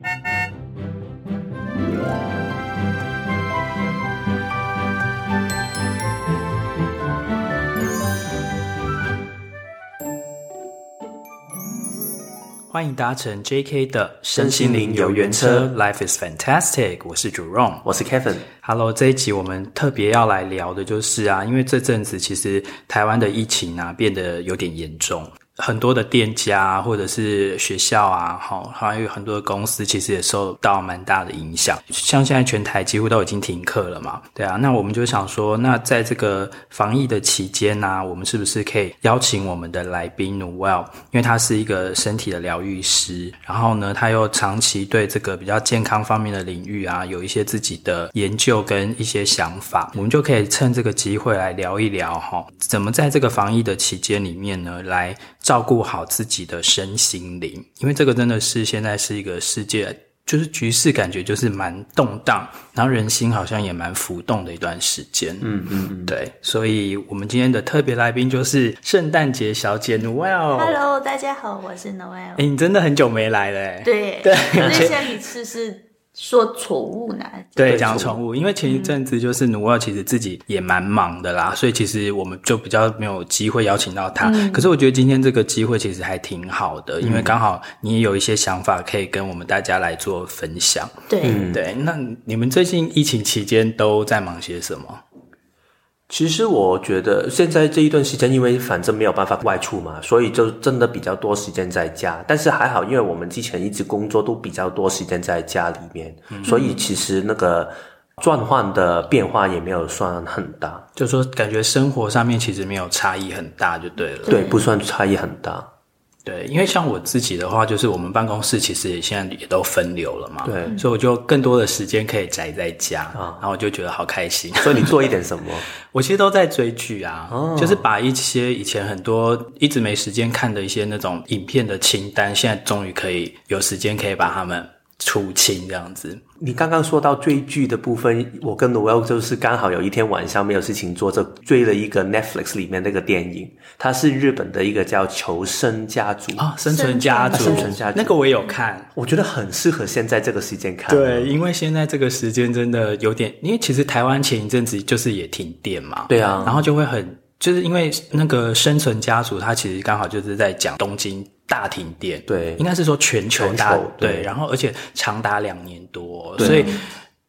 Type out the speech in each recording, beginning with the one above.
欢迎搭乘 JK 的身心灵游园车，Life is fantastic。我是 Jerome，我是 Kevin。Hello，这一集我们特别要来聊的就是啊，因为这阵子其实台湾的疫情啊变得有点严重。很多的店家或者是学校啊，好，还有很多的公司，其实也受到蛮大的影响。像现在全台几乎都已经停课了嘛，对啊。那我们就想说，那在这个防疫的期间呢，我们是不是可以邀请我们的来宾 Noelle，因为他是一个身体的疗愈师，然后呢，他又长期对这个比较健康方面的领域啊，有一些自己的研究跟一些想法。我们就可以趁这个机会来聊一聊哈，怎么在这个防疫的期间里面呢，来。照顾好自己的身心灵，因为这个真的是现在是一个世界，就是局势感觉就是蛮动荡，然后人心好像也蛮浮动的一段时间。嗯嗯嗯，对，所以我们今天的特别来宾就是圣诞节小姐 Noelle。Hello，大家好，我是 Noelle。哎、欸，你真的很久没来了，哎。对对，那下一次是。说宠物呢？对，讲宠物，因为前一阵子就是 Noelle 其实自己也蛮忙的啦，嗯，所以其实我们就比较没有机会邀请到他，嗯。可是我觉得今天这个机会其实还挺好的，嗯，因为刚好你也有一些想法可以跟我们大家来做分享。对，嗯，对。那你们最近疫情期间都在忙些什么？其实我觉得现在这一段时间，因为反正没有办法外出嘛，所以就真的比较多时间在家。但是还好，因为我们之前一直工作都比较多时间在家里面，嗯、所以其实那个转换的变化也没有算很大。就说感觉生活上面其实没有差异很大，就对了。对，不算差异很大。对，因为像我自己的话，就是我们办公室其实也现在也都分流了嘛，对，所以我就更多的时间可以宅在家啊，然后我就觉得好开心。所以你做一点什么？我其实都在追剧啊，哦，就是把一些以前很多一直没时间看的一些那种影片的清单，现在终于可以有时间可以把它们出清这样子。你刚刚说到追剧的部分，我跟 Noelle 就是刚好有一天晚上没有事情做，就追了一个 Netflix 里面那个电影，它是日本的一个叫《求生家族》啊，生存家族，生存家族，那个我也有看，我觉得很适合现在这个时间看。对，因为现在这个时间真的有点，因为其实台湾前一阵子就是也停电嘛，对啊，然后就会很，就是因为那个生存家族，它其实刚好就是在讲东京。大停电，对，应该是说全球大对，然后而且长达两年多，所以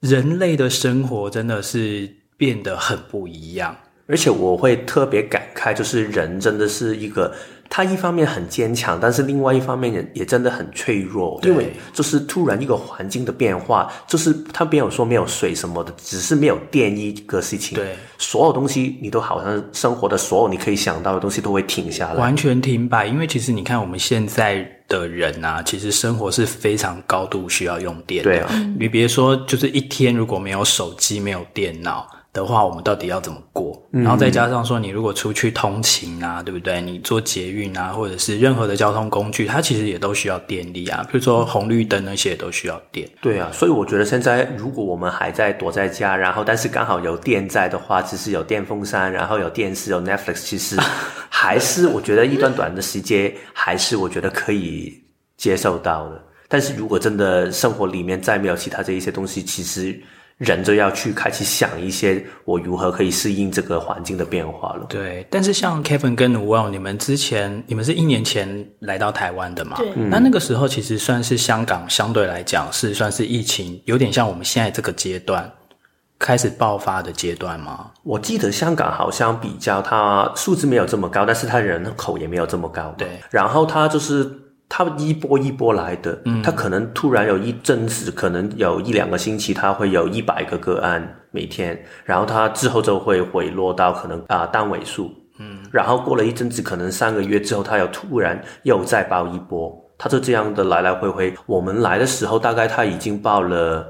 人类的生活真的是变得很不一样。而且我会特别感慨，就是人真的是一个。他一方面很坚强，但是另外一方面也也真的很脆弱，因为就是突然一个环境的变化，就是他没有说没有水什么的，只是没有电一个事情，对，所有东西你都好像生活的所有你可以想到的东西都会停下来，完全停摆。因为其实你看我们现在的人啊，其实生活是非常高度需要用电的，对啊，你别说就是一天如果没有手机、没有电脑。的话，我们到底要怎么过？然后再加上说，你如果出去通勤啊，对不对？你坐捷运啊，或者是任何的交通工具，它其实也都需要电力啊。比如说红绿灯那些也都需要电。对啊，所以我觉得现在如果我们还在躲在家，然后但是刚好有电在的话，其实有电风扇，然后有电视，有 Netflix，其实 还是我觉得一段短的时间，还是我觉得可以接受到的。但是如果真的生活里面再没有其他这一些东西，其实。人就要去开始想一些我如何可以适应这个环境的变化了。对，但是像 Kevin 跟 Noelle，你们之前你们是一年前来到台湾的嘛？对。那那个时候其实算是香港相对来讲是算是疫情有点像我们现在这个阶段开始爆发的阶段吗？我记得香港好像比较它数字没有这么高，但是它人口也没有这么高。对。然后它就是。它一波一波来的，嗯，它可能突然有一阵子，可能有一两个星期，它会有一百个个案每天，然后它之后就会回落到可能啊、呃、单位数，嗯，然后过了一阵子，可能三个月之后，它又突然又再爆一波，它就这样的来来回回。我们来的时候，大概它已经爆了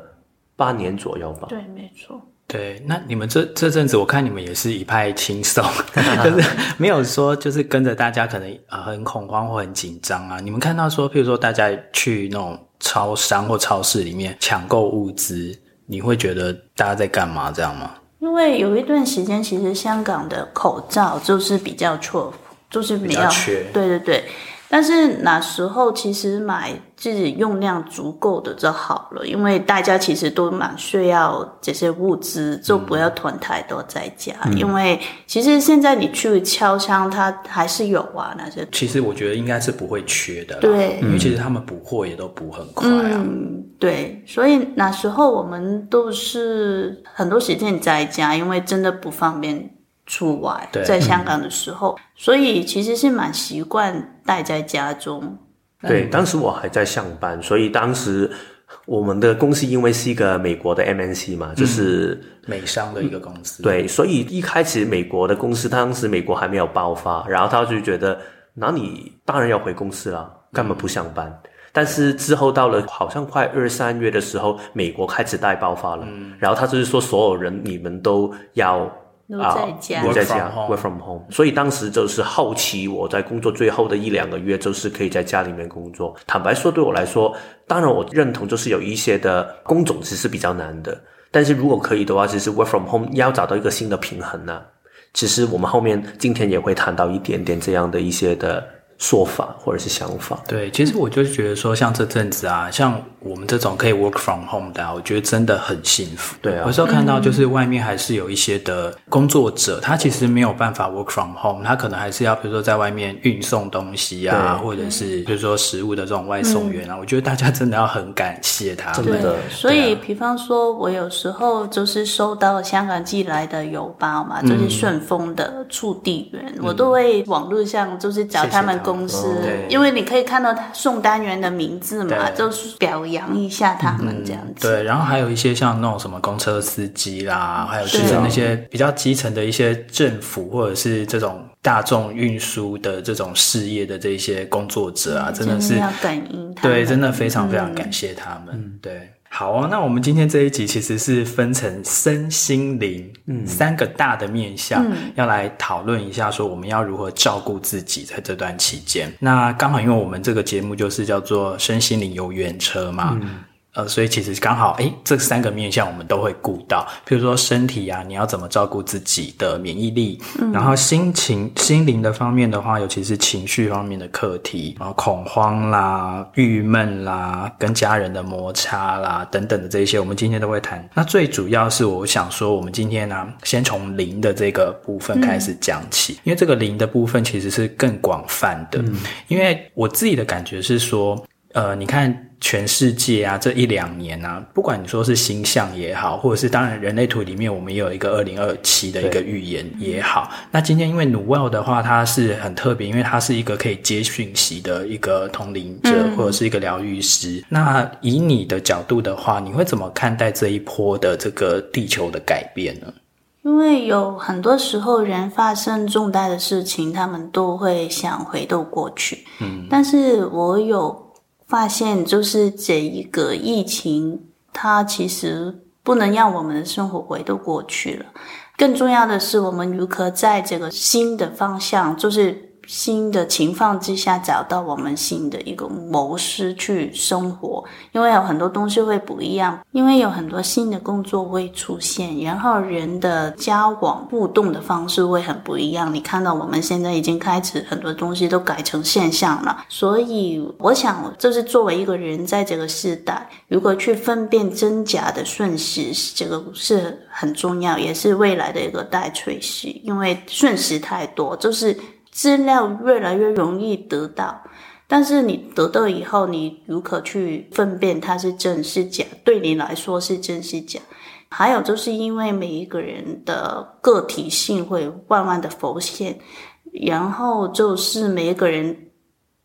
八年左右吧。对，没错。对，那你们这这阵子，我看你们也是一派轻松，就是没有说就是跟着大家可能呃很恐慌或很紧张啊。你们看到说，譬如说大家去那种超商或超市里面抢购物资，你会觉得大家在干嘛这样吗？因为有一段时间，其实香港的口罩就是比较错，就是比较，比较缺。对对对。但是那时候其实买自己用量足够的就好了，因为大家其实都蛮需要这些物资，就不要囤太多在家。嗯、因为其实现在你去超商，它还是有啊那些。其实我觉得应该是不会缺的，对，因为其实他们补货也都补很快啊。嗯，对，所以那时候我们都是很多时间在家，因为真的不方便。出外，在香港的时候，嗯、所以其实是蛮习惯待在家中。对，当时我还在上班，所以当时我们的公司因为是一个美国的 MNC 嘛，就是、嗯、美商的一个公司。对，所以一开始美国的公司，当时美国还没有爆发，然后他就觉得，那你当然要回公司了，干嘛不上班？嗯、但是之后到了好像快二三月的时候，美国开始大爆发了，嗯、然后他就是说，所有人你们都要。啊，在家，我在家，work from home。所以当时就是好奇我在工作最后的一两个月，就是可以在家里面工作。坦白说，对我来说，当然我认同，就是有一些的工种其实是比较难的。但是如果可以的话，其实 work from home 要找到一个新的平衡呢。其实我们后面今天也会谈到一点点这样的一些的说法或者是想法。对，其实我就是觉得说，像这阵子啊，像。我们这种可以 work from home 的，我觉得真的很幸福。对啊，有时候看到就是外面还是有一些的工作者，他其实没有办法 work from home，他可能还是要比如说在外面运送东西啊，或者是比如说食物的这种外送员啊。我觉得大家真的要很感谢他们。对，所以比方说，我有时候就是收到香港寄来的邮包嘛，就是顺丰的速递员，我都会网络上就是找他们公司，因为你可以看到他送单员的名字嘛，就是表。扬一下他们这样子，嗯，对，然后还有一些像那种什么公车司机啦，还有就是那些比较基层的一些政府或者是这种大众运输的这种事业的这些工作者啊，真的是要感恩他，对，真的非常非常感谢他们，嗯，对。好哦，那我们今天这一集其实是分成身心灵，嗯，三个大的面向，嗯，要来讨论一下，说我们要如何照顾自己在这段期间。那刚好，因为我们这个节目就是叫做身心灵游园车嘛。嗯呃，所以其实刚好，诶，这三个面向我们都会顾到。比如说身体啊，你要怎么照顾自己的免疫力？嗯，然后心情、心灵的方面的话，尤其是情绪方面的课题，然后恐慌啦、郁闷啦、跟家人的摩擦啦等等的这些，我们今天都会谈。那最主要是我想说，我们今天呢，啊，先从零的这个部分开始讲起，嗯，因为这个零的部分其实是更广泛的。嗯，因为我自己的感觉是说，呃，你看。全世界啊，这一两年啊，不管你说是星象也好，或者是当然人类图里面我们也有一个二零二七的一个预言也好。那今天因为 Noelle 的话，它是很特别，因为它是一个可以接讯息的一个通灵者，或者是一个疗愈师。嗯。那以你的角度的话，你会怎么看待这一波的这个地球的改变呢？因为有很多时候人发生重大的事情，他们都会想回到过去。嗯，但是我有。发现就是这一个疫情，它其实不能让我们的生活回到过去了。更重要的是，我们如何在这个新的方向，就是。新的情况之下，找到我们新的一个模式去生活，因为有很多东西会不一样，因为有很多新的工作会出现，然后人的交往互动的方式会很不一样。你看到我们现在已经开始很多东西都改成现象了，所以我想，就是作为一个人在这个时代，如果去分辨真假的瞬时，这个是很重要，也是未来的一个大趋势，因为瞬时太多，就是。资料越来越容易得到，但是你得到以后，你如何去分辨它是真是假？对你来说是真是假？还有就是因为每一个人的个体性会慢慢的浮现，然后就是每一个人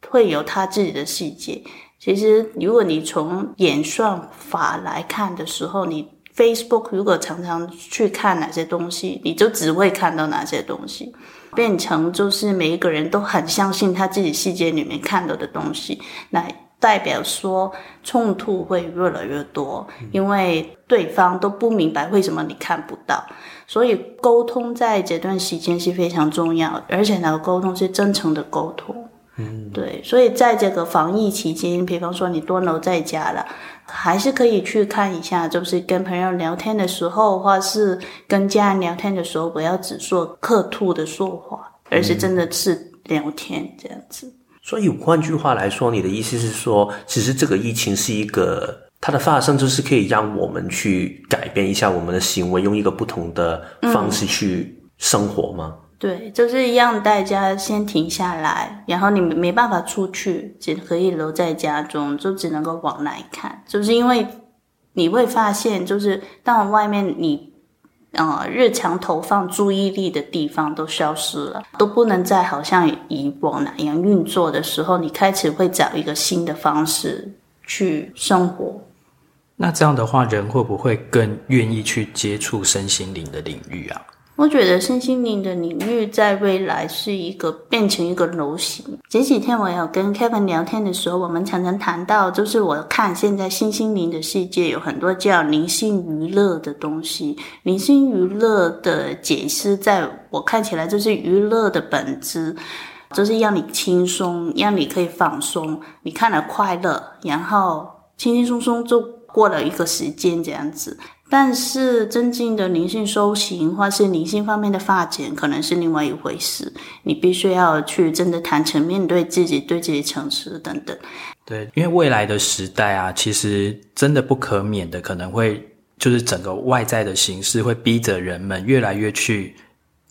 会有他自己的世界。其实，如果你从演算法来看的时候，你 Facebook 如果常常去看哪些东西，你就只会看到哪些东西。变成就是每一个人都很相信他自己世界里面看到的东西，那代表说冲突会越来越多，因为对方都不明白为什么你看不到，所以沟通在这段时间是非常重要，而且呢沟通是真诚的沟通。嗯，对，所以在这个防疫期间，比方说你多留在家了。还是可以去看一下，就是跟朋友聊天的时候，或是跟家人聊天的时候，不要只说客套的说话，而是真的是聊天这样子。所以换句话来说，你的意思是说，其实这个疫情是一个它的发生，就是可以让我们去改变一下我们的行为，用一个不同的方式去生活吗？嗯对，就是让大家先停下来，然后你没办法出去，只可以留在家中，就只能够往内看。就是因为你会发现，就是当外面你呃日常投放注意力的地方都消失了，都不能再好像以往那样运作的时候，你开始会找一个新的方式去生活。那这样的话，人会不会更愿意去接触身心灵的领域啊？我觉得身心灵的领域在未来是一个变成一个流行。前几天我有跟 Kevin 聊天的时候，我们常常谈到，就是我看现在身心灵的世界有很多叫灵性娱乐的东西。灵性娱乐的解释，在我看起来就是娱乐的本质，就是让你轻松，让你可以放松，你看了快乐，然后轻轻松松就过了一个时间这样子。但是真正的灵性修行，或是灵性方面的发展，可能是另外一回事。你必须要去真的坦诚面对自己，对自己诚实等等。对，因为未来的时代啊，其实真的不可免的，可能会就是整个外在的形式会逼着人们越来越去。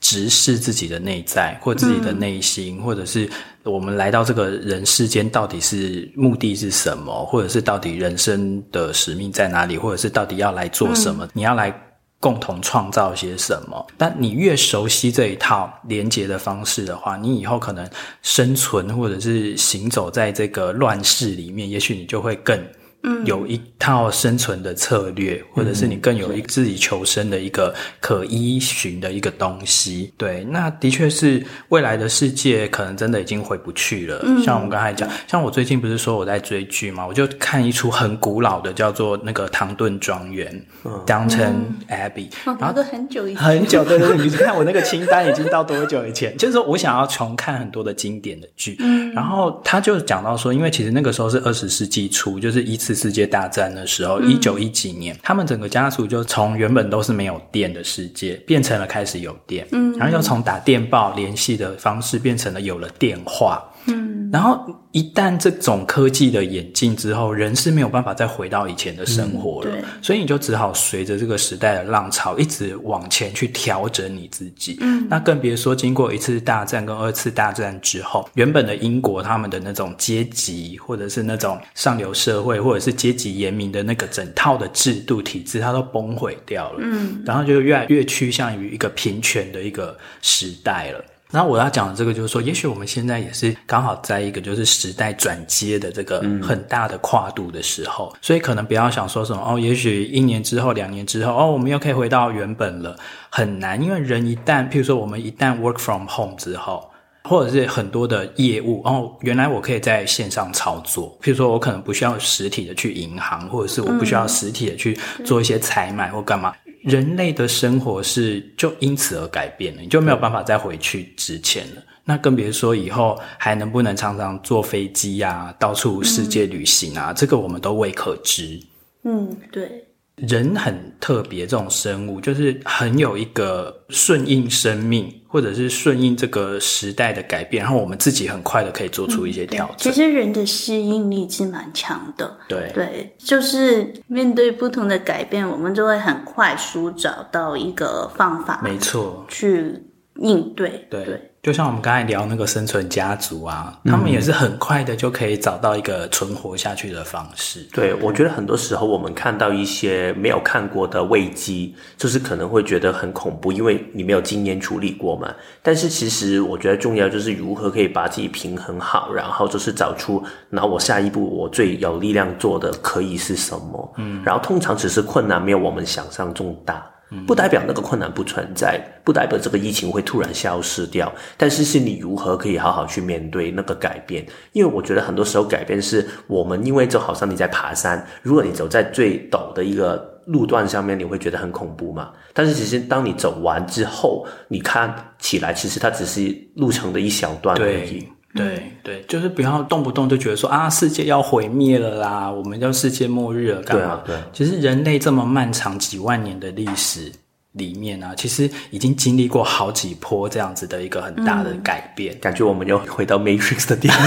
直视自己的内在，或自己的内心，或者是我们来到这个人世间，到底是目的是什么，或者是到底人生的使命在哪里，或者是到底要来做什么？嗯，你要来共同创造些什么？但你越熟悉这一套连接的方式的话，你以后可能生存或者是行走在这个乱世里面，也许你就会更。嗯，有一套生存的策略，或者是你更有一自己求生的一个可依循的一个东西。对，那的确是未来的世界可能真的已经回不去了。嗯，像我们刚才讲，像我最近不是说我在追剧嘛，我就看一出很古老的叫做那个唐顿庄园 （Downton Abbey），然后都很久以前，很久对对对，你看我那个清单已经到多久以前？就是说我想要重看很多的经典的剧。嗯，然后他就讲到说，因为其实那个时候是二十世纪初，就是一次。世界大战的时候，一九一几年，他们整个家族就从原本都是没有电的世界，变成了开始有电，嗯，然后又从打电报联系的方式，变成了有了电话。嗯，然后一旦这种科技的演进之后，人是没有办法再回到以前的生活了，嗯，所以你就只好随着这个时代的浪潮一直往前去调整你自己。嗯，那更别说经过一次大战跟二次大战之后，原本的英国他们的那种阶级，或者是那种上流社会，或者是阶级严明的那个整套的制度体制，它都崩毁掉了。嗯，然后就越来越趋向于一个平权的一个时代了。然后我要讲的这个就是说，也许我们现在也是刚好在一个就是时代转接的这个很大的跨度的时候，嗯、所以可能不要想说什么哦，也许一年之后、两年之后哦，我们又可以回到原本了，很难，因为人一旦，譬如说我们一旦 work from home 之后，或者是很多的业务哦，原来我可以在线上操作，譬如说我可能不需要实体的去银行，或者是我不需要实体的去做一些采买或干嘛。人类的生活是就因此而改变了，你就没有办法再回去之前了。那更别说以后还能不能常常坐飞机啊，到处世界旅行啊，嗯，这个我们都未可知。嗯，对。人很特别，这种生物就是很有一个顺应生命，或者是顺应这个时代的改变，然后我们自己很快的可以做出一些调整。嗯，其实人的适应力是蛮强的，对对，就是面对不同的改变，我们就会很快速找到一个方法，没错，去应对，对。对就像我们刚才聊那个生存家族啊，他们也是很快的就可以找到一个存活下去的方式。对，我觉得很多时候我们看到一些没有看过的危机，就是可能会觉得很恐怖，因为你没有经验处理过嘛。但是其实我觉得重要就是如何可以把自己平衡好，然后就是找出那我下一步我最有力量做的可以是什么。嗯，然后通常只是困难没有我们想象中大。不代表那个困难不存在，不代表这个疫情会突然消失掉，但是是你如何可以好好去面对那个改变？因为我觉得很多时候改变是我们，因为就好像你在爬山，如果你走在最陡的一个路段上面，你会觉得很恐怖嘛。但是其实当你走完之后，你看起来其实它只是路程的一小段而已。对对，就是不要动不动就觉得说啊，世界要毁灭了啦，我们要世界末日了，干嘛？对啊，对。其实人类这么漫长几万年的历史，里面啊，其实已经经历过好几波这样子的一个很大的改变，嗯、感觉我们又回到 Matrix 的电影。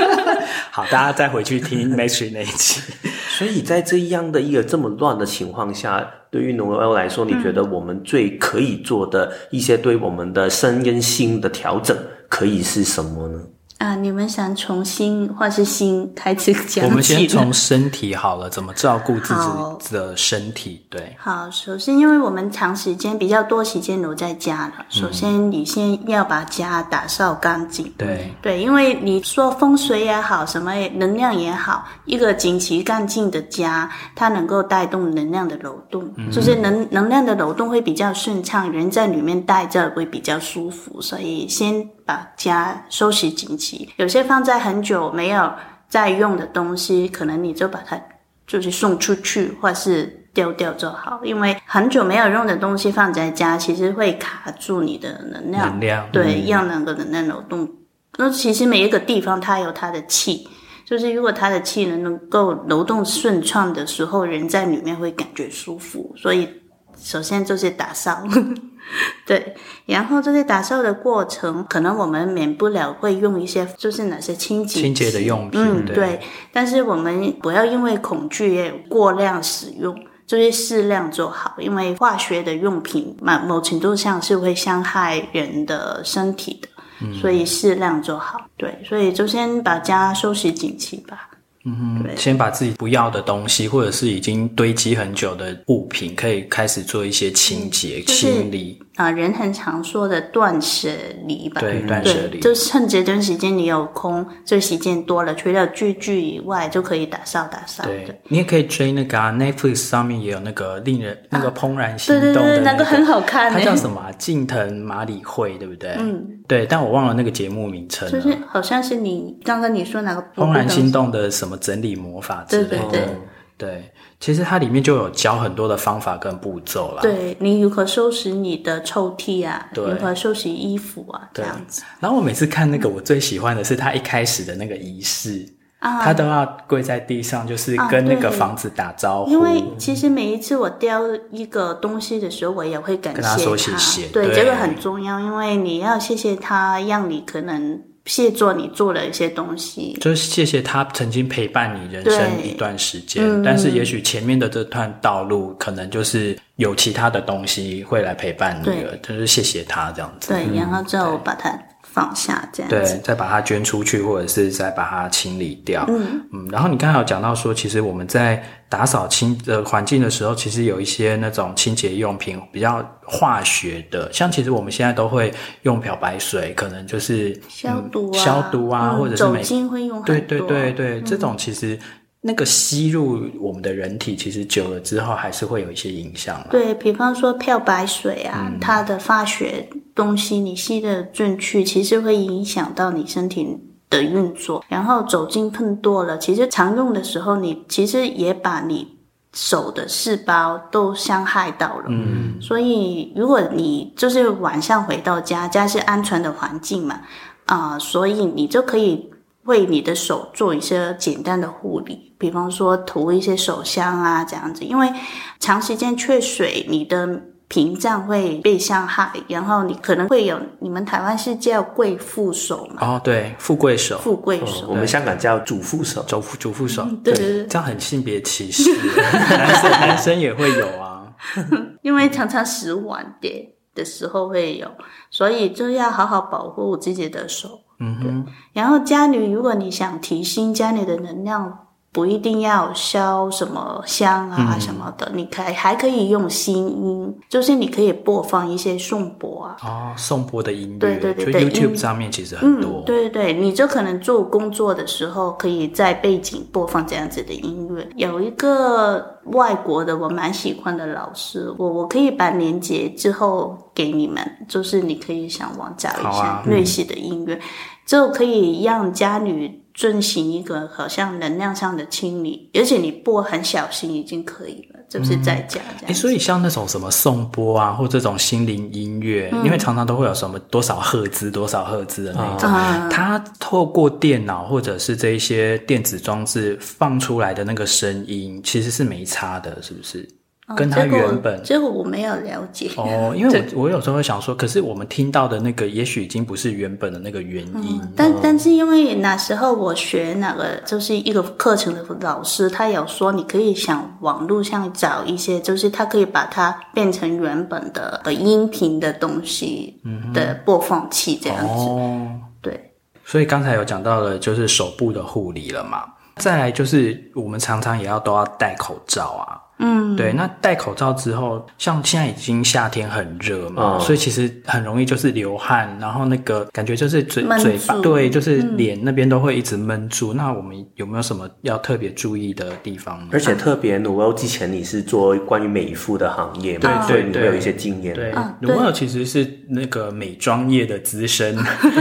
好，大家再回去听 Matrix 那一期。所以在这样的一个这么乱的情况下，对于 Noelle 来说，你觉得我们最可以做的一些对我们的身跟心的调整，可以是什么呢？啊，你们想从心或是心开始讲起？我们先从身体好了，怎么照顾自己的身体？对，好，首先，因为我们长时间比较多时间留在家了，首先你先要把家打扫干净。对，对，因为你说风水也好，什么能量也好，一个整齐干净的家，它能够带动能量的流动，嗯、就是能能量的流动会比较顺畅，人在里面待着会比较舒服，所以先。把家收拾整齐，有些放在很久没有再用的东西，可能你就把它就是送出去，或是丢掉就好。因为很久没有用的东西放在家，其实会卡住你的能量，能量对，让那个能量流动。那其实每一个地方它有它的气，就是如果它的气能能够流动顺畅的时候，人在里面会感觉舒服。所以首先就是打扫。对，然后这些打扫的过程，可能我们免不了会用一些，就是哪些清洁清洁的用品。嗯，对，对。但是我们不要因为恐惧也过量使用，就是适量就好。因为化学的用品，某某程度上是会伤害人的身体的，嗯，所以适量就好。对，所以就先把家收拾整齐吧。嗯，先把自己不要的东西，或者是已经堆积很久的物品，可以开始做一些清洁、嗯就是、清理。啊，人很常说的断舍离吧？对，断舍离。就趁这段时间你有空，这时间多了，除了剧剧以外，就可以打扫打扫。对，你也可以追那个啊，Netflix 上面也有那个令人、啊、那个怦然心动的、那个，对对对，那个很好看。它叫什么？近藤麻里惠，对不对？嗯，对，但我忘了那个节目名称了。就是好像是你刚刚你说哪个怦然心动的什么整理魔法之类的。对对对。对，其实它里面就有教很多的方法跟步骤啦。对，你如何收拾你的抽屉啊？对，如何收拾衣服啊？这样子。然后我每次看那个，我最喜欢的是他一开始的那个仪式，啊，他都要跪在地上，就是跟那个房子打招呼。因为其实每一次我丢一个东西的时候，我也会感谢他，跟他说谢谢。对，对，这个很重要，因为你要谢谢他，让你可能。谢做你做了一些东西，就是谢谢他曾经陪伴你人生一段时间，嗯、但是也许前面的这段道路可能就是有其他的东西会来陪伴你了，就是谢谢他这样子。对，然后最后把它。放下这样子，对，再把它捐出去，或者是再把它清理掉。嗯嗯。然后你刚才有讲到说，其实我们在打扫清呃环境的时候，其实有一些那种清洁用品比较化学的，像其实我们现在都会用漂白水，可能就是消毒啊，嗯、消毒啊，嗯、或者是酒精会用很多。对对对对，这种其实。那个吸入我们的人体，其实久了之后还是会有一些影响。对，比方说漂白水啊，嗯、它的化学东西你吸的进去，其实会影响到你身体的运作。然后酒精喷多了，其实常用的时候，你其实也把你手的细胞都伤害到了。嗯，所以如果你就是晚上回到家，家是安全的环境嘛，啊、呃，所以你就可以。为你的手做一些简单的护理，比方说涂一些手香啊，这样子。因为长时间缺水，你的屏障会被伤害，然后你可能会有，你们台湾是叫贵妇手嘛？哦，对，富贵手，富贵手。哦，我们香港叫主妇手，主妇主妇手。对这样很性别歧视，男生男生也会有啊，因为常常洗碗碟的时候会有，所以就要好好保护自己的手。嗯哼，然后家里，如果你想提升家里的能量，不一定要烧什么香啊什么的，嗯、你可以还可以用心音，就是你可以播放一些颂钵啊。哦，颂钵的音乐，对对对对，YouTube 上面其实很多。嗯、对对对，你就可能做工作的时候，可以在背景播放这样子的音乐。有一个外国的我蛮喜欢的老师，我我可以把链接之后给你们，就是你可以上网找一下类似的音乐。就可以让家里进行一个好像能量上的清理，而且你播很小心已经可以了，就是在家这样。诶，所以像那种什么颂钵啊，或这种心灵音乐，嗯，因为常常都会有什么多少赫兹、多少赫兹的那种，嗯，它透过电脑或者是这一些电子装置放出来的那个声音，其实是没差的，是不是？跟他原本，这个我没有了解哦，因为我我有时候会想说，可是我们听到的那个，也许已经不是原本的那个原因。嗯、但但是因为那时候我学那个就是一个课程的老师，他有说你可以想网络上找一些，就是他可以把它变成原本的音频的东西的播放器这样子。哦，对。所以刚才有讲到了，就是手部的护理了嘛。再来就是我们常常也要都要戴口罩啊。嗯，对，那戴口罩之后，像现在已经夏天很热嘛，哦、所以其实很容易就是流汗，然后那个感觉就是嘴嘴巴，对，就是脸那边都会一直闷住。嗯、那我们有没有什么要特别注意的地方呢？而且特别，努欧之前你是做关于美肤的行业嘛，对对，你会有一些经验。对，努欧其实是那个美妆业的资深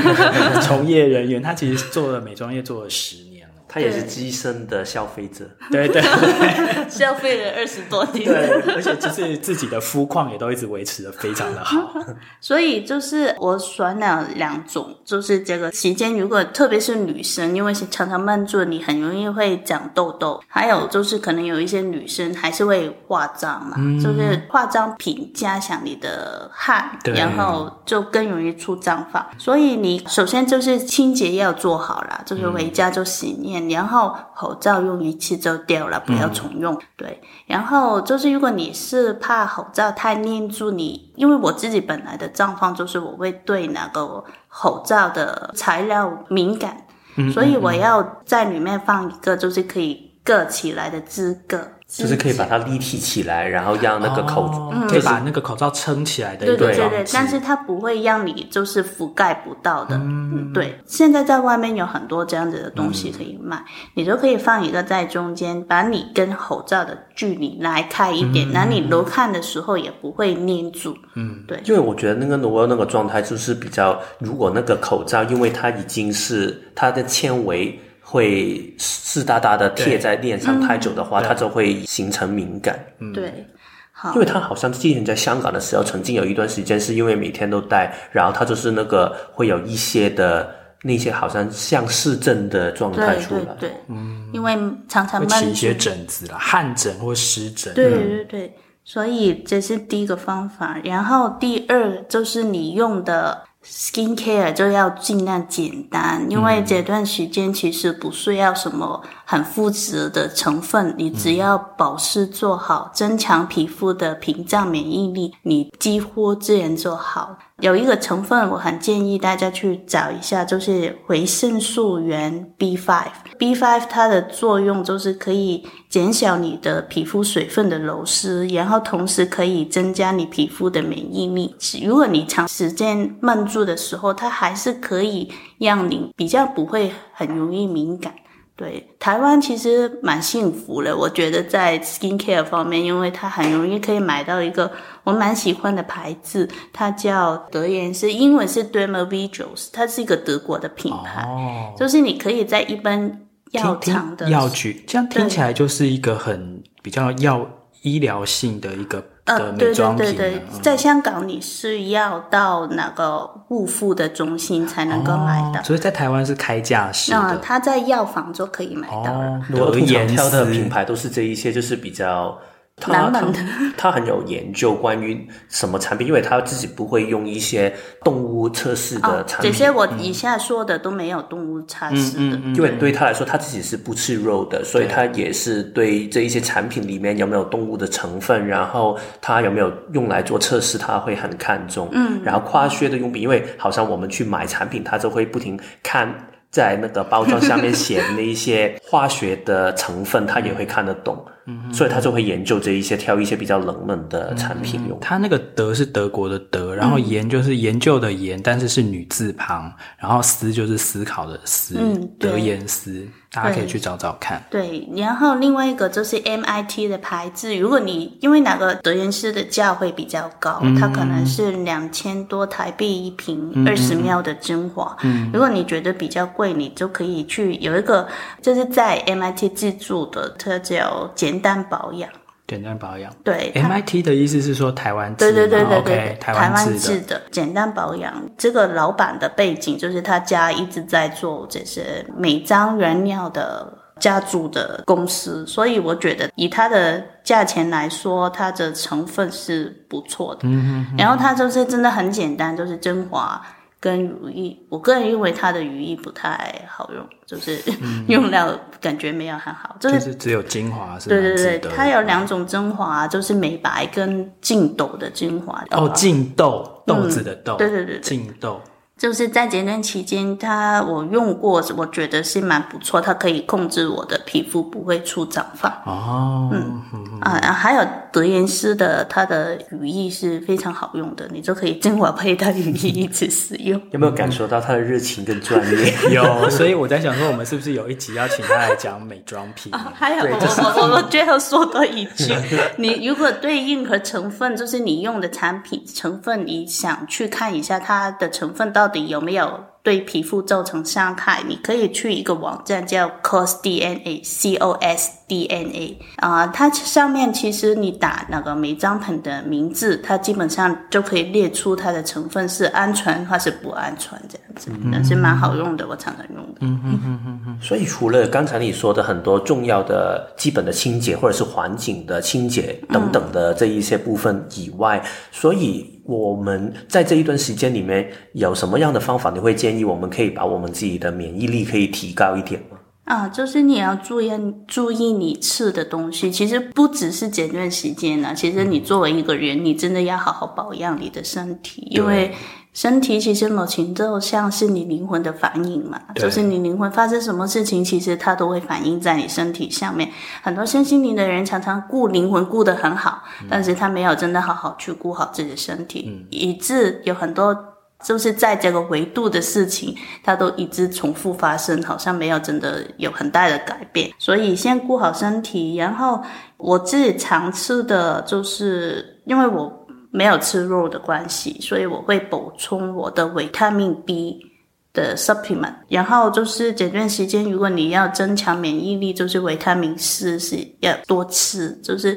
从业人员，他其实做了美妆业做了十年。他也是资深的消费者，对 对，对，消费了二十多年，对，而且就是自己的肤况也都一直维持的非常的好。所以就是我选了两种，就是这个期间，如果特别是女生，因为是常常闷住，你很容易会长痘痘。还有就是可能有一些女生还是会化妆嘛，嗯、就是化妆品加强你的汗，对然后就更容易出脏发。所以你首先就是清洁要做好啦，就是回家就洗面。嗯然后口罩用一次就掉了，不要重用。嗯、对，然后就是如果你是怕口罩太黏住你，因为我自己本来的状况就是我会对那个口罩的材料敏感，嗯、所以我要在里面放一个就是可以硌起来的支架。就是可以把它立体起来，然后让那个口，哦、可以把那个口罩撑起来的。对对对对，但是它不会让你就是覆盖不到的。嗯，对。现在在外面有很多这样子的东西可以卖，嗯、你就可以放一个在中间，把你跟口罩的距离拉开一点，那、嗯、你揉看的时候也不会粘住。嗯，对。因为我觉得那个挪威那个状态就是比较，如果那个口罩，因为它已经是它的纤维。会湿哒哒的贴在脸上太久的话，它就会形成敏感。对，好，因为他好像之前在香港的时候，曾经有一段时间是因为每天都戴，然后他就是那个会有一些的那些好像像湿疹的状态出来。对，嗯，因为常常会起一些疹子啦，汗疹或湿疹。对对对，所以这是第一个方法。然后第二就是你用的。Skin care 就要尽量简单，因为这段时间其实不是要什么很复杂的成分，你只要保湿做好，增强皮肤的屏障免疫力，你几乎自然就好。有一个成分我很建议大家去找一下，就是维生素原 B5。B5 它的作用就是可以减小你的皮肤水分的流失，然后同时可以增加你皮肤的免疫力。如果你长时间闷住的时候，它还是可以让你比较不会很容易敏感。对，台湾其实蛮幸福的，我觉得在 skin care 方面，因为它很容易可以买到一个我蛮喜欢的牌子，它叫德颜是，英文是 Dermavigos，它是一个德国的品牌，哦、就是你可以在一般药厂的药局，这样听起来就是一个很比较药医疗性的一个。呃，对对对对，在香港你是要到那个护肤的中心才能够买到，所以在台湾是开价式的。嗯，他在药房就可以买到了。我通常挑的品牌都是这一些，就是比较。他他 他很有研究关于什么产品，因为他自己不会用一些动物测试的产品。这些我以下说的都没有动物测试的，因为对他来说，他自己是不吃肉的，所以他也是对这一些产品里面有没有动物的成分，然后他有没有用来做测试，他会很看重。嗯，然后化学的用品，因为好像我们去买产品，他就会不停看在那个包装下面写的那一些 化学的成分，他也会看得懂。嗯，所以他就会研究这一些，挑一些比较冷门的产品用。他那个德是德国的德，然后研就是研究的研，但是是女字旁，然后思就是思考的思，嗯，德研思，大家可以去找找看。对，然后另外一个就是 MIT 的牌子，如果你因为哪个德颜丝的价会比较高，它可能是两千多台币一瓶二十 ml 的精华。嗯，如果你觉得比较贵，你就可以去有一个就是在 MIT 自助的，它叫简。简单保养，简单保养。对，MIT 的意思是说台湾对对对对对，okay, 台湾制的简单保养。这个老板的背景就是他家一直在做这些美妆原料的家族的公司，所以我觉得以它的价钱来说，它的成分是不错的。嗯哼哼。然后它就是真的很简单，就是精华跟乳液。我个人认为它的乳液不太好用，就是 用料感觉没有很好，就是、就是、只有精华是。对对对，它有两种精华，就是美白跟净痘的精华。哦，净痘，豆子的豆。对对对，净豆。就是在节能期间，它我用过，我觉得是蛮不错。它可以控制我的皮肤不会出长发。哦，嗯啊，还有德妍丝的，它的羽翼是非常好用的，你就可以精华配它羽翼一起使用。有没有感受到它的热情跟专业？有，所以我在想说，我们是不是有一集要请他来讲美妆品？哦、还有，我我我最后说多一句，你如果对任何成分，就是你用的产品成分，你想去看一下它的成分到到底。有没有对皮肤造成伤害？你可以去一个网站叫 COSDNA，C O S D N A 啊、呃，它上面其实你打那个美妆品的名字，它基本上就可以列出它的成分是安全还是不安全这样子，那、嗯、是蛮好用的，我常常用的。嗯嗯嗯嗯嗯。所以除了刚才你说的很多重要的基本的清洁或者是环境的清洁等等的这一些部分以外，嗯、所以。我们在这一段时间里面有什么样的方法？你会建议我们可以把我们自己的免疫力可以提高一点吗？啊，就是你要注意注意你吃的东西。其实不只是这段时间呢，其实你作为一个人，你真的要好好保养你的身体，因为。身体其实某程度像是你灵魂的反应嘛，就是你灵魂发生什么事情，其实它都会反映在你身体上面。很多身心灵的人常常顾灵魂顾得很好，但是他没有真的好好去顾好自己的身体，嗯、以致有很多就是在这个维度的事情，它都一直重复发生，好像没有真的有很大的改变。所以先顾好身体，然后我自己常吃的就是因为我。没有吃肉的关系，所以我会补充我的维他命 B 的 supplement。然后就是这段时间，如果你要增强免疫力，就是维他命 C 是要多吃。就是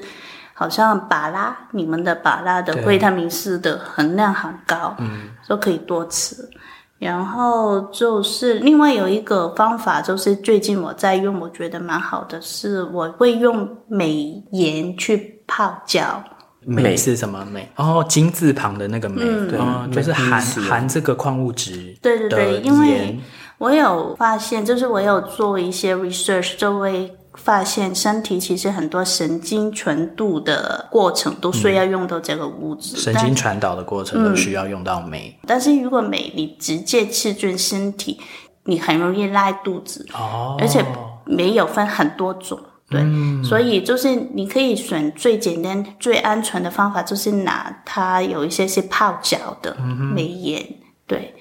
好像芭拉，你们的芭拉的维他命 C 的含量很高，嗯，都可以多吃。然后就是另外有一个方法，就是最近我在用，我觉得蛮好的，是我会用美颜去泡脚。镁是什么镁？哦，金字旁的那个镁，嗯，对，嗯，就是含含这个矿物质。对对对，因为我有发现，就是我有做一些 research，就会发现身体其实很多神经传度的过程都需要用到这个物质，嗯，神经传导的过程都需要用到镁。但是如果镁你直接吃进身体，你很容易拉肚子哦，而且镁有分很多种。对，嗯、所以就是你可以选最简单、最安全的方法，就是拿它有一些是泡脚的美颜，对，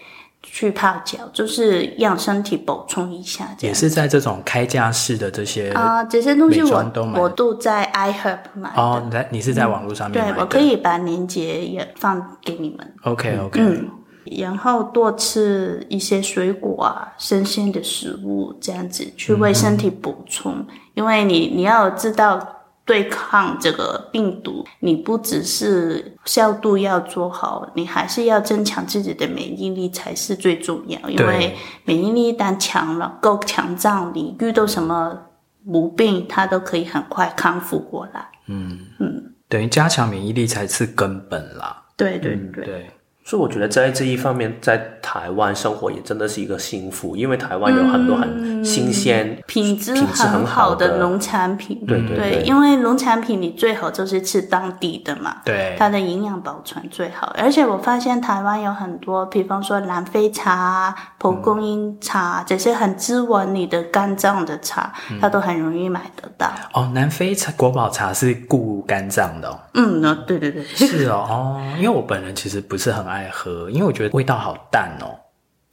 去泡脚，就是让身体补充一下。也是在这种开架式的这些啊，这些东西我我都在 iHerb 买的。哦，你在你是在网络上面买的？对，我可以把链接也放给你们。OK OK。嗯然后多吃一些水果啊，新鲜的食物，这样子去为身体补充。嗯、因为你你要知道，对抗这个病毒，你不只是消毒要做好，你还是要增强自己的免疫力才是最重要。因为免疫力一旦强了，够强壮，你遇到什么毛病，它都可以很快康复过来。嗯嗯，等于加强免疫力才是根本啦。对对对。嗯对所以我觉得在这一方面，在台湾生活也真的是一个幸福，因为台湾有很多很新鲜、嗯、品质很好的农产品。对对对，因为农产品你最好就是吃当地的嘛，对，它的营养保存最好。而且我发现台湾有很多，比方说南非茶、蒲公英茶，嗯、这些很滋润你的肝脏的茶，它都很容易买得到。哦，南非茶国宝茶是顾肝脏的哦。嗯，对对对，是哦哦，因为我本人其实不是很爱。爱喝，因为我觉得味道好淡哦。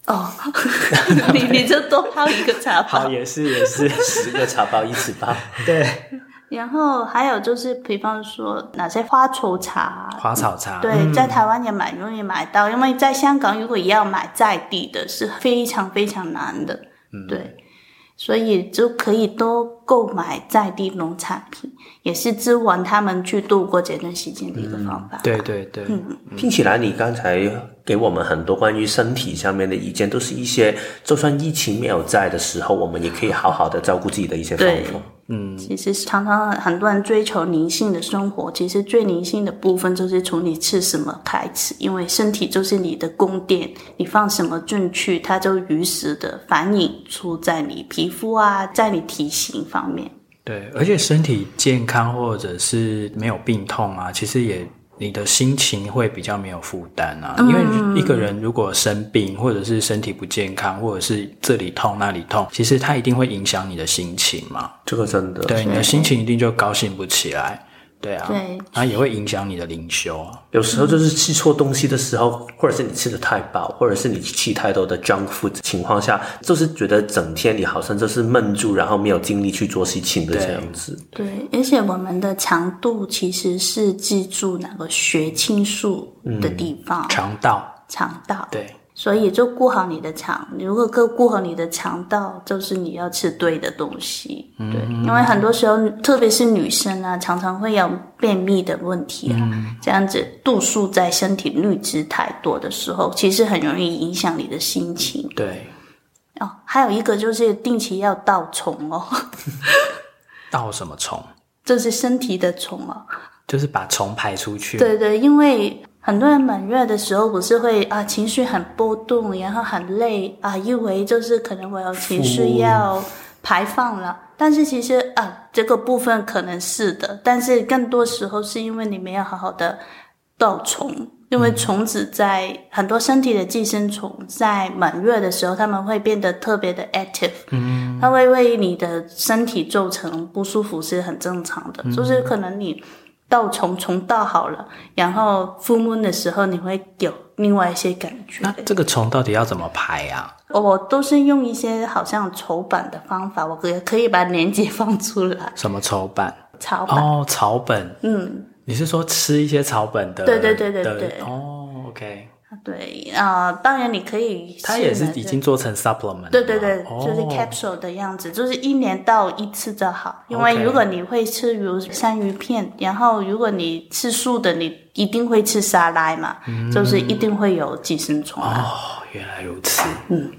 哦，你你就多泡一个茶包，好也是也是十个茶包一起泡。对，然后还有就是，比方说哪些花草茶，花草茶，对，嗯、在台湾也蛮容易买到，因为在香港如果要买在地的是非常非常难的。嗯，对。所以就可以多购买在地农产品，也是支援他们去度过这段时间的一个方法。嗯、对对对，嗯，听起来你刚才给我们很多关于身体上面的意见，都是一些就算疫情没有在的时候，我们也可以好好的照顾自己的一些方法。嗯，其实常常很多人追求灵性的生活，其实最灵性的部分就是从你吃什么开始，因为身体就是你的宫殿，你放什么进去，它就如实的反映出在你皮肤啊，在你体型方面。对，而且身体健康或者是没有病痛啊，其实也。你的心情会比较没有负担啊，因为一个人如果生病，或者是身体不健康，或者是这里痛那里痛，其实它一定会影响你的心情嘛。这个真的，对，你的心情一定就高兴不起来。对啊，对，它也会影响你的灵修啊。有时候就是吃错东西的时候，或者是你吃的太饱，或者是你吃太多的 junk food 情况下，就是觉得整天你好像就是闷住，然后没有精力去做事情的这样子。对，对，而且我们的强度其实是记住那个血清素的地方，肠道，肠道，对。所以就顾好你的肠，如果顾顾好你的肠道，就是你要吃对的东西。对，嗯、因为很多时候，特别是女生啊，常常会有便秘的问题啊。嗯、这样子度数在身体滤脂太多的时候，其实很容易影响你的心情。对。哦，还有一个就是定期要倒虫哦。倒什么虫？就是身体的虫哦。就是把虫排出去。对对，因为。很多人满月的时候不是会啊情绪很波动，然后很累啊，因为就是可能我有情绪要排放了，但是其实啊这个部分可能是的，但是更多时候是因为你没有好好的倒虫，因为虫子在、嗯、很多身体的寄生虫在满月的时候，他们会变得特别的 active，嗯，它会为你的身体造成不舒服是很正常的，嗯、就是可能你。倒虫虫倒好了，然后 full moon 的时候你会有另外一些感觉。那这个虫到底要怎么排啊？我都是用一些好像草本的方法，我可以可以把链接放出来。什么草本？草本哦，草本。嗯，你是说吃一些草本的？对对对对对。哦，OK。对啊、呃，当然你可以，它也是已经做成 supplement。对对对，哦、就是 capsule 的样子，就是一年到一次就好。因为如果你会吃如山鱼片，然后如果你吃素的，你一定会吃沙拉嘛，嗯、就是一定会有寄生虫。哦，原来如此。嗯，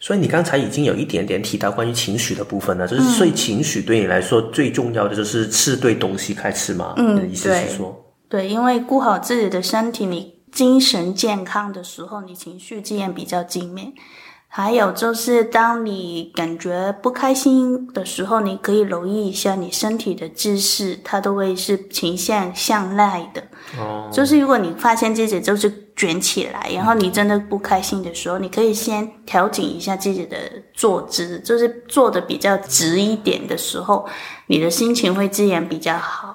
所以你刚才已经有一点点提到关于情绪的部分了，就是所以情绪对你来说最重要的就是吃对东西开始嘛？嗯，意思是说？对，因为顾好自己的身体，你。精神健康的时候，你情绪自然比较精面。还有就是，当你感觉不开心的时候，你可以留意一下你身体的姿势，它都会是倾向向内的。哦，就是如果你发现自己就是卷起来，然后你真的不开心的时候，你可以先调整一下自己的坐姿，就是坐的比较直一点的时候，你的心情会自然比较好。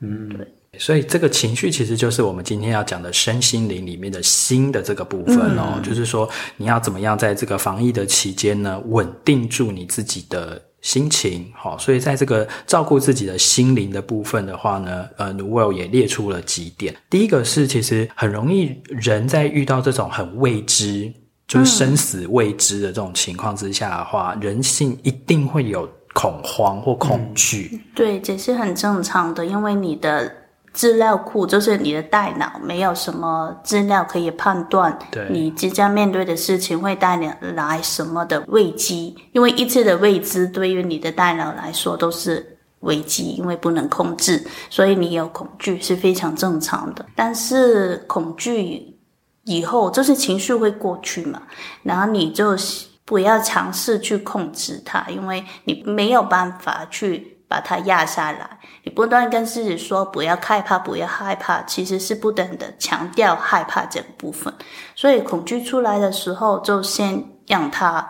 嗯，对。所以这个情绪其实就是我们今天要讲的身心灵里面的心的这个部分哦，嗯、就是说你要怎么样在这个防疫的期间呢，稳定住你自己的心情。好，所以在这个照顾自己的心灵的部分的话呢，呃，Noelle 也列出了几点。第一个是，其实很容易人在遇到这种很未知，就是生死未知的这种情况之下的话，嗯、人性一定会有恐慌或恐惧。嗯、对，这是很正常的，因为你的。资料库就是你的大脑，没有什么资料可以判断，你即将面对的事情会带来什么的危机。因为一切的未知对于你的大脑来说都是危机，因为不能控制，所以你有恐惧是非常正常的。但是恐惧以后就是情绪会过去嘛，然后你就不要尝试去控制它，因为你没有办法去。把它压下来，你不断跟自己说不要害怕，不要害怕，其实是不断的强调害怕这个部分。所以恐惧出来的时候，就先让它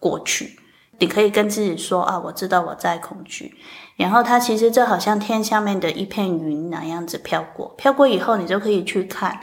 过去。你可以跟自己说啊，我知道我在恐惧，然后它其实就好像天下面的一片云那样子飘过，飘过以后，你就可以去看。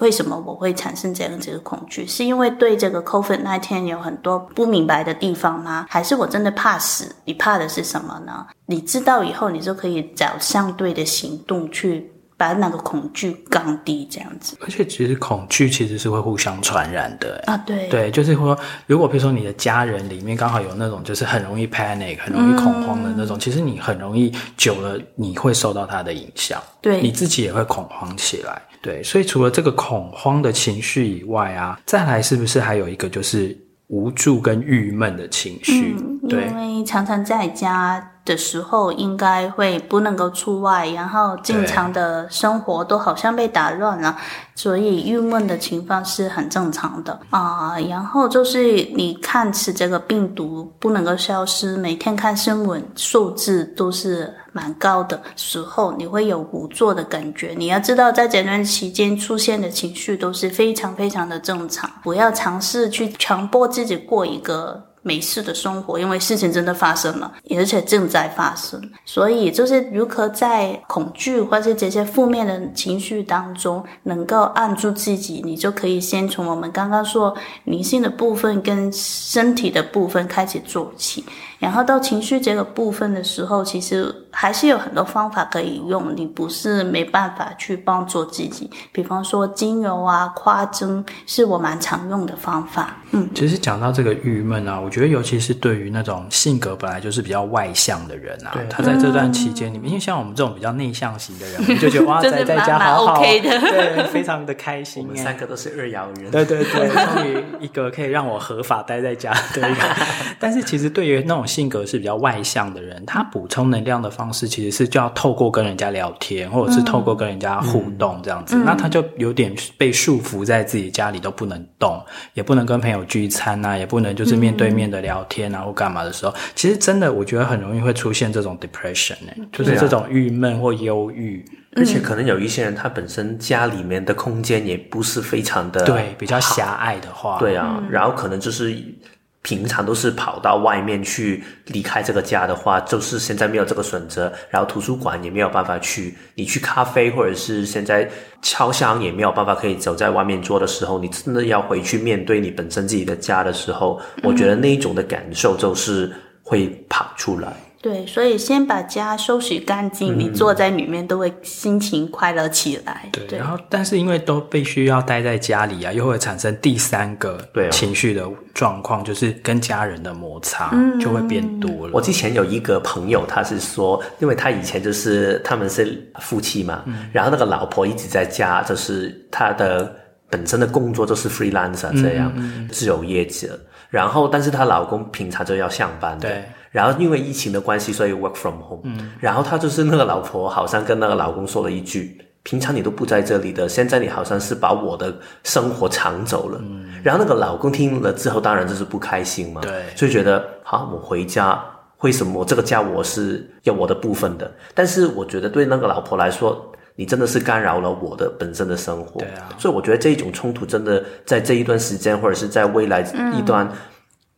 为什么我会产生这样子的恐惧？是因为对这个 COVID-19 有很多不明白的地方吗？还是我真的怕死？你怕的是什么呢？你知道以后，你就可以找相对的行动去把那个恐惧降低，这样子。而且其实恐惧其实是会互相传染的啊，对对，就是说，如果比如说你的家人里面刚好有那种就是很容易 panic、很容易恐慌的那种，嗯、其实你很容易久了你会受到他的影响，对，你自己也会恐慌起来。对，所以除了这个恐慌的情绪以外啊，再来是不是还有一个就是无助跟郁闷的情绪？嗯、对，因为常常在家的时候，应该会不能够出外，然后正常的生活都好像被打乱了，所以郁闷的情况是很正常的啊、然后就是你看似这个病毒不能够消失，每天看新闻数字都是。蛮高的时候，你会有无助的感觉。你要知道，在这段期间出现的情绪都是非常非常的正常，不要尝试去强迫自己过一个没事的生活，因为事情真的发生了，而且正在发生。所以，就是如何在恐惧或是这些负面的情绪当中，能够按住自己，你就可以先从我们刚刚说灵性的部分跟身体的部分开始做起。然后到情绪这个部分的时候，其实还是有很多方法可以用。你不是没办法去帮助自己，比方说精油啊、夸针，是我蛮常用的方法。嗯，其实讲到这个郁闷啊，我觉得尤其是对于那种性格本来就是比较外向的人啊，他在这段期间里面，因为像我们这种比较内向型的人，我们就觉得哇，宅在家好好，okay、的对，非常的开心。我们三个都是二爻人，对对对，终于一个可以让我合法待在家的一个。但是其实对于那种性格是比较外向的人，他补充能量的方式其实是就要透过跟人家聊天，或者是透过跟人家互动这样子。嗯、那他就有点被束缚在自己家里，都不能动，也不能跟朋友聚餐啊，也不能就是面对面的聊天啊，或干嘛的时候，其实真的我觉得很容易会出现这种 depression 呢、欸，就是这种郁闷或忧郁，而且可能有一些人他本身家里面的空间也不是非常的对，比较狭隘的话，对啊，然后可能就是。平常都是跑到外面去，离开这个家的话，就是现在没有这个选择。然后图书馆也没有办法去，你去咖啡或者是现在敲箱也没有办法可以走在外面坐的时候，你真的要回去面对你本身自己的家的时候，我觉得那一种的感受就是会跑出来。对，所以先把家收拾干净，你坐在里面都会心情快乐起来。对，对，然后但是因为都必须要待在家里啊，又会产生第三个情绪的状况，就是跟家人的摩擦就会变多了。我之前有一个朋友，他是说，因为他以前就是他们是夫妻嘛，嗯、然后那个老婆一直在家，就是他的本身的工作就是 freelancer 这样，嗯、自由业者。然后，但是她老公平常就要上班的。对。然后因为疫情的关系，所以 work from home。嗯。然后他就是那个老婆，好像跟那个老公说了一句：“平常你都不在这里的，现在你好像是把我的生活抢走了。”嗯。然后那个老公听了之后，当然就是不开心嘛。对。就觉得，好，我回家，为什么我这个家我是有我的部分的？但是我觉得对那个老婆来说，你真的是干扰了我的本身的生活。对啊。所以我觉得这一种冲突真的在这一段时间，或者是在未来一段。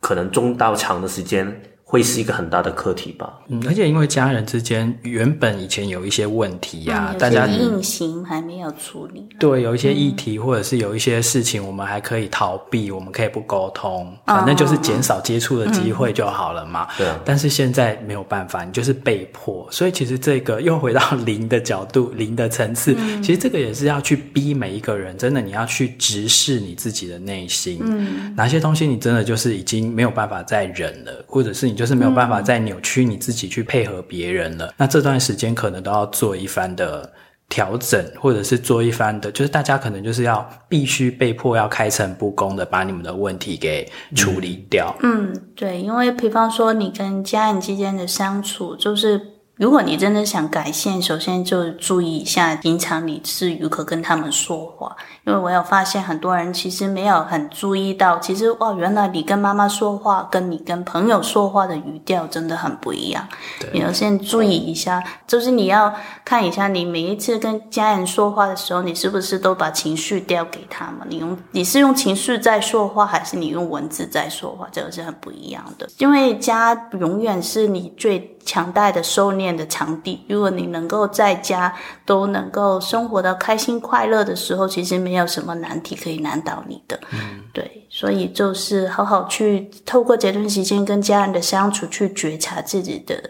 可能中到长的时间。会是一个很大的课题吧。嗯，而且因为家人之间原本以前有一些问题呀、啊，嗯、大家隐形还没有处理。对，有一些议题、嗯、或者是有一些事情，我们还可以逃避，我们可以不沟通，反正就是减少接触的机会就好了嘛。对、嗯。但是现在没有办法，你就是被迫。所以其实这个又回到零的角度，零的层次，嗯、其实这个也是要去逼每一个人，真的你要去直视你自己的内心。嗯。哪些东西你真的就是已经没有办法再忍了，或者是你就。就是没有办法再扭曲你自己去配合别人了，嗯、那这段时间可能都要做一番的调整，或者是做一番的，就是大家可能就是要必须被迫要开诚布公的把你们的问题给处理掉。嗯，对，因为比方说你跟家人之间的相处，就是。如果你真的想改线，首先就注意一下，平常你是如何跟他们说话。因为我有发现，很多人其实没有很注意到，其实哇，原来你跟妈妈说话，跟你跟朋友说话的语调真的很不一样。你要先注意一下，就是你要看一下，你每一次跟家人说话的时候，你是不是都把情绪调给他们？你用你是用情绪在说话，还是你用文字在说话？这个是很不一样的。因为家永远是你最强大的收敛的场地。如果你能够在家都能够生活到开心快乐的时候，其实没有什么难题可以难倒你的。嗯，对，所以就是好好去透过这段时间跟家人的相处，去觉察自己的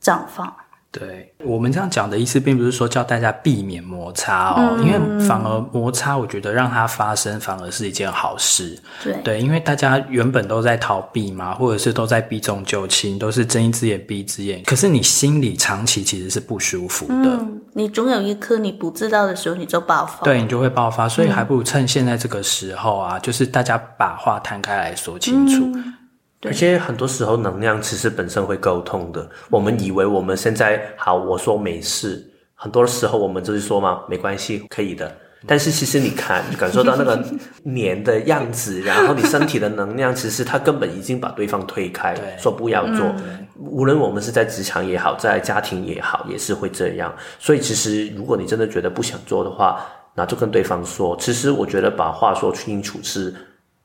状况。对，我们这样讲的意思，并不是说叫大家避免摩擦哦，嗯、因为反而摩擦，我觉得让它发生，反而是一件好事。对对，因为大家原本都在逃避嘛，或者是都在避重就轻，都是睁一只眼闭一只眼，可是你心里长期其实是不舒服的。嗯，你总有一刻你不知道的时候，你就爆发。对，你就会爆发，所以还不如趁现在这个时候啊，嗯、就是大家把话摊开来说清楚。嗯而且很多时候，能量其实本身会沟通的。我们以为我们现在好，我说没事，很多时候我们就是说嘛，没关系，可以的。但是其实你看，你感受到那个 黏的样子，然后你身体的能量，其实它根本已经把对方推开，说不要做。嗯、无论我们是在职场也好，在家庭也好，也是会这样。所以其实如果你真的觉得不想做的话，那就跟对方说。其实我觉得把话说清楚是。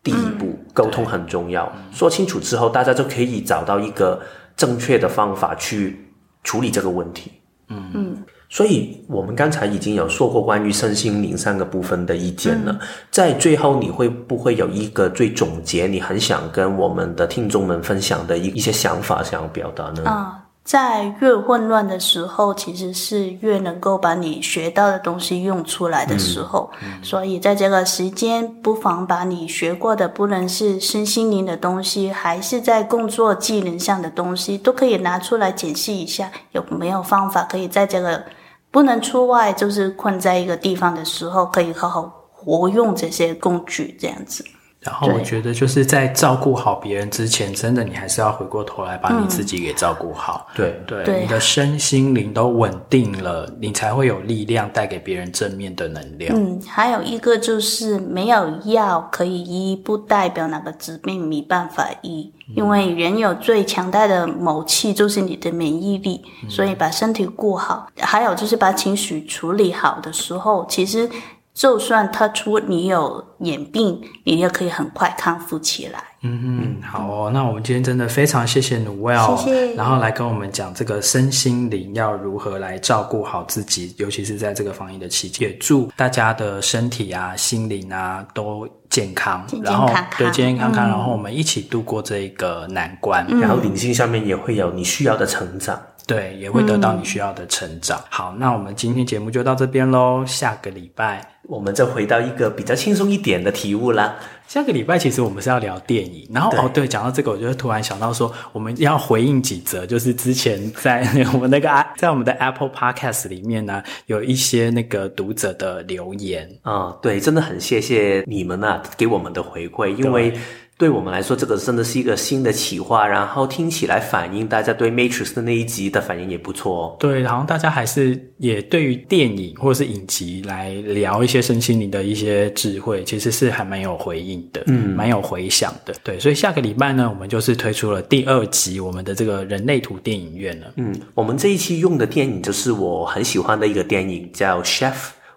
第一步，沟通很重要。嗯、说清楚之后，大家就可以找到一个正确的方法去处理这个问题。嗯嗯，所以我们刚才已经有说过关于身心灵三个部分的意见了。嗯、在最后，你会不会有一个最总结？你很想跟我们的听众们分享的一一些想法，想要表达呢？啊。在越混乱的时候，其实是越能够把你学到的东西用出来的时候。嗯嗯、所以在这个时间，不妨把你学过的，不论是身心灵的东西，还是在工作技能上的东西，都可以拿出来检视一下，有没有方法可以在这个不能出外，就是困在一个地方的时候，可以好好活用这些工具，这样子。然后我觉得就是在照顾好别人之前，真的你还是要回过头来把你自己给照顾好。嗯、对对，对你的身心灵都稳定了，你才会有力量带给别人正面的能量。嗯，还有一个就是没有药可以医，不代表哪个疾病没办法医，嗯、因为人有最强大的武器就是你的免疫力，嗯、所以把身体顾好，还有就是把情绪处理好的时候，其实。就算他出你有眼病，你也可以很快康复起来。嗯嗯，好哦，那我们今天真的非常谢谢 Noelle，谢谢。然后来跟我们讲这个身心灵要如何来照顾好自己，尤其是在这个防疫的期间，也祝大家的身体啊、心灵啊都健康，健健康康然后对健健康康，嗯、然后我们一起度过这个难关，嗯、然后灵性上面也会有你需要的成长。对，也会得到你需要的成长。嗯、好，那我们今天节目就到这边喽。下个礼拜我们再回到一个比较轻松一点的题目啦。下个礼拜其实我们是要聊电影，然后对哦，对，讲到这个，我就突然想到说，我们要回应几则，就是之前在我们那个 在我们的 Apple Podcast 里面呢，有一些那个读者的留言啊、哦，对，真的很谢谢你们啊，给我们的回馈，因为。对我们来说，这个真的是一个新的企划，然后听起来反应，大家对《Matrix》的那一集的反应也不错哦。对，然后大家还是也对于电影或者是影集来聊一些身心灵的一些智慧，其实是还蛮有回应的，嗯，蛮有回响的。对，所以下个礼拜呢，我们就是推出了第二集我们的这个人类图电影院了。嗯，我们这一期用的电影就是我很喜欢的一个电影，叫《Chef》。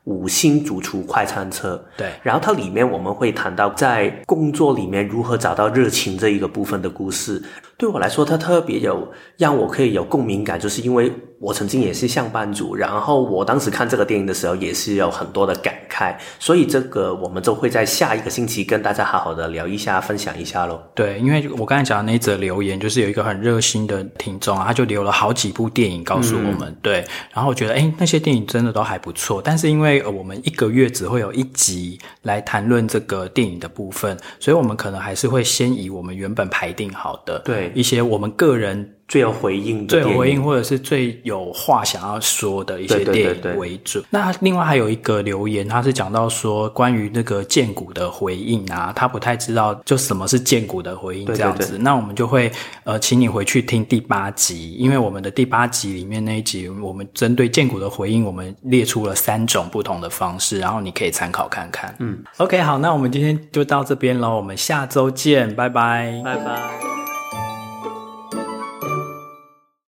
五星主厨快餐车，对，然后它里面我们会谈到在工作里面如何找到热情这一个部分的故事。对我来说，它特别有让我可以有共鸣感，就是因为我曾经也是上班族，然后我当时看这个电影的时候也是有很多的感慨，所以这个我们就会在下一个星期跟大家好好的聊一下，分享一下喽。对，因为我刚才讲的那则留言，就是有一个很热心的听众啊，他就留了好几部电影告诉我们，嗯、对，然后我觉得诶那些电影真的都还不错，但是因为我们一个月只会有一集来谈论这个电影的部分，所以我们可能还是会先以我们原本排定好的对。一些我们个人最有回应的、最有回应或者是最有话想要说的一些电影为准。那另外还有一个留言，他是讲到说关于那个荐骨的回应啊，他不太知道就什么是荐骨的回应这样子。对对对，那我们就会呃，请你回去听第八集，因为我们的第八集里面那一集，我们针对荐骨的回应，我们列出了三种不同的方式，然后你可以参考看看。嗯，OK，好，那我们今天就到这边喽，我们下周见，拜拜，拜拜。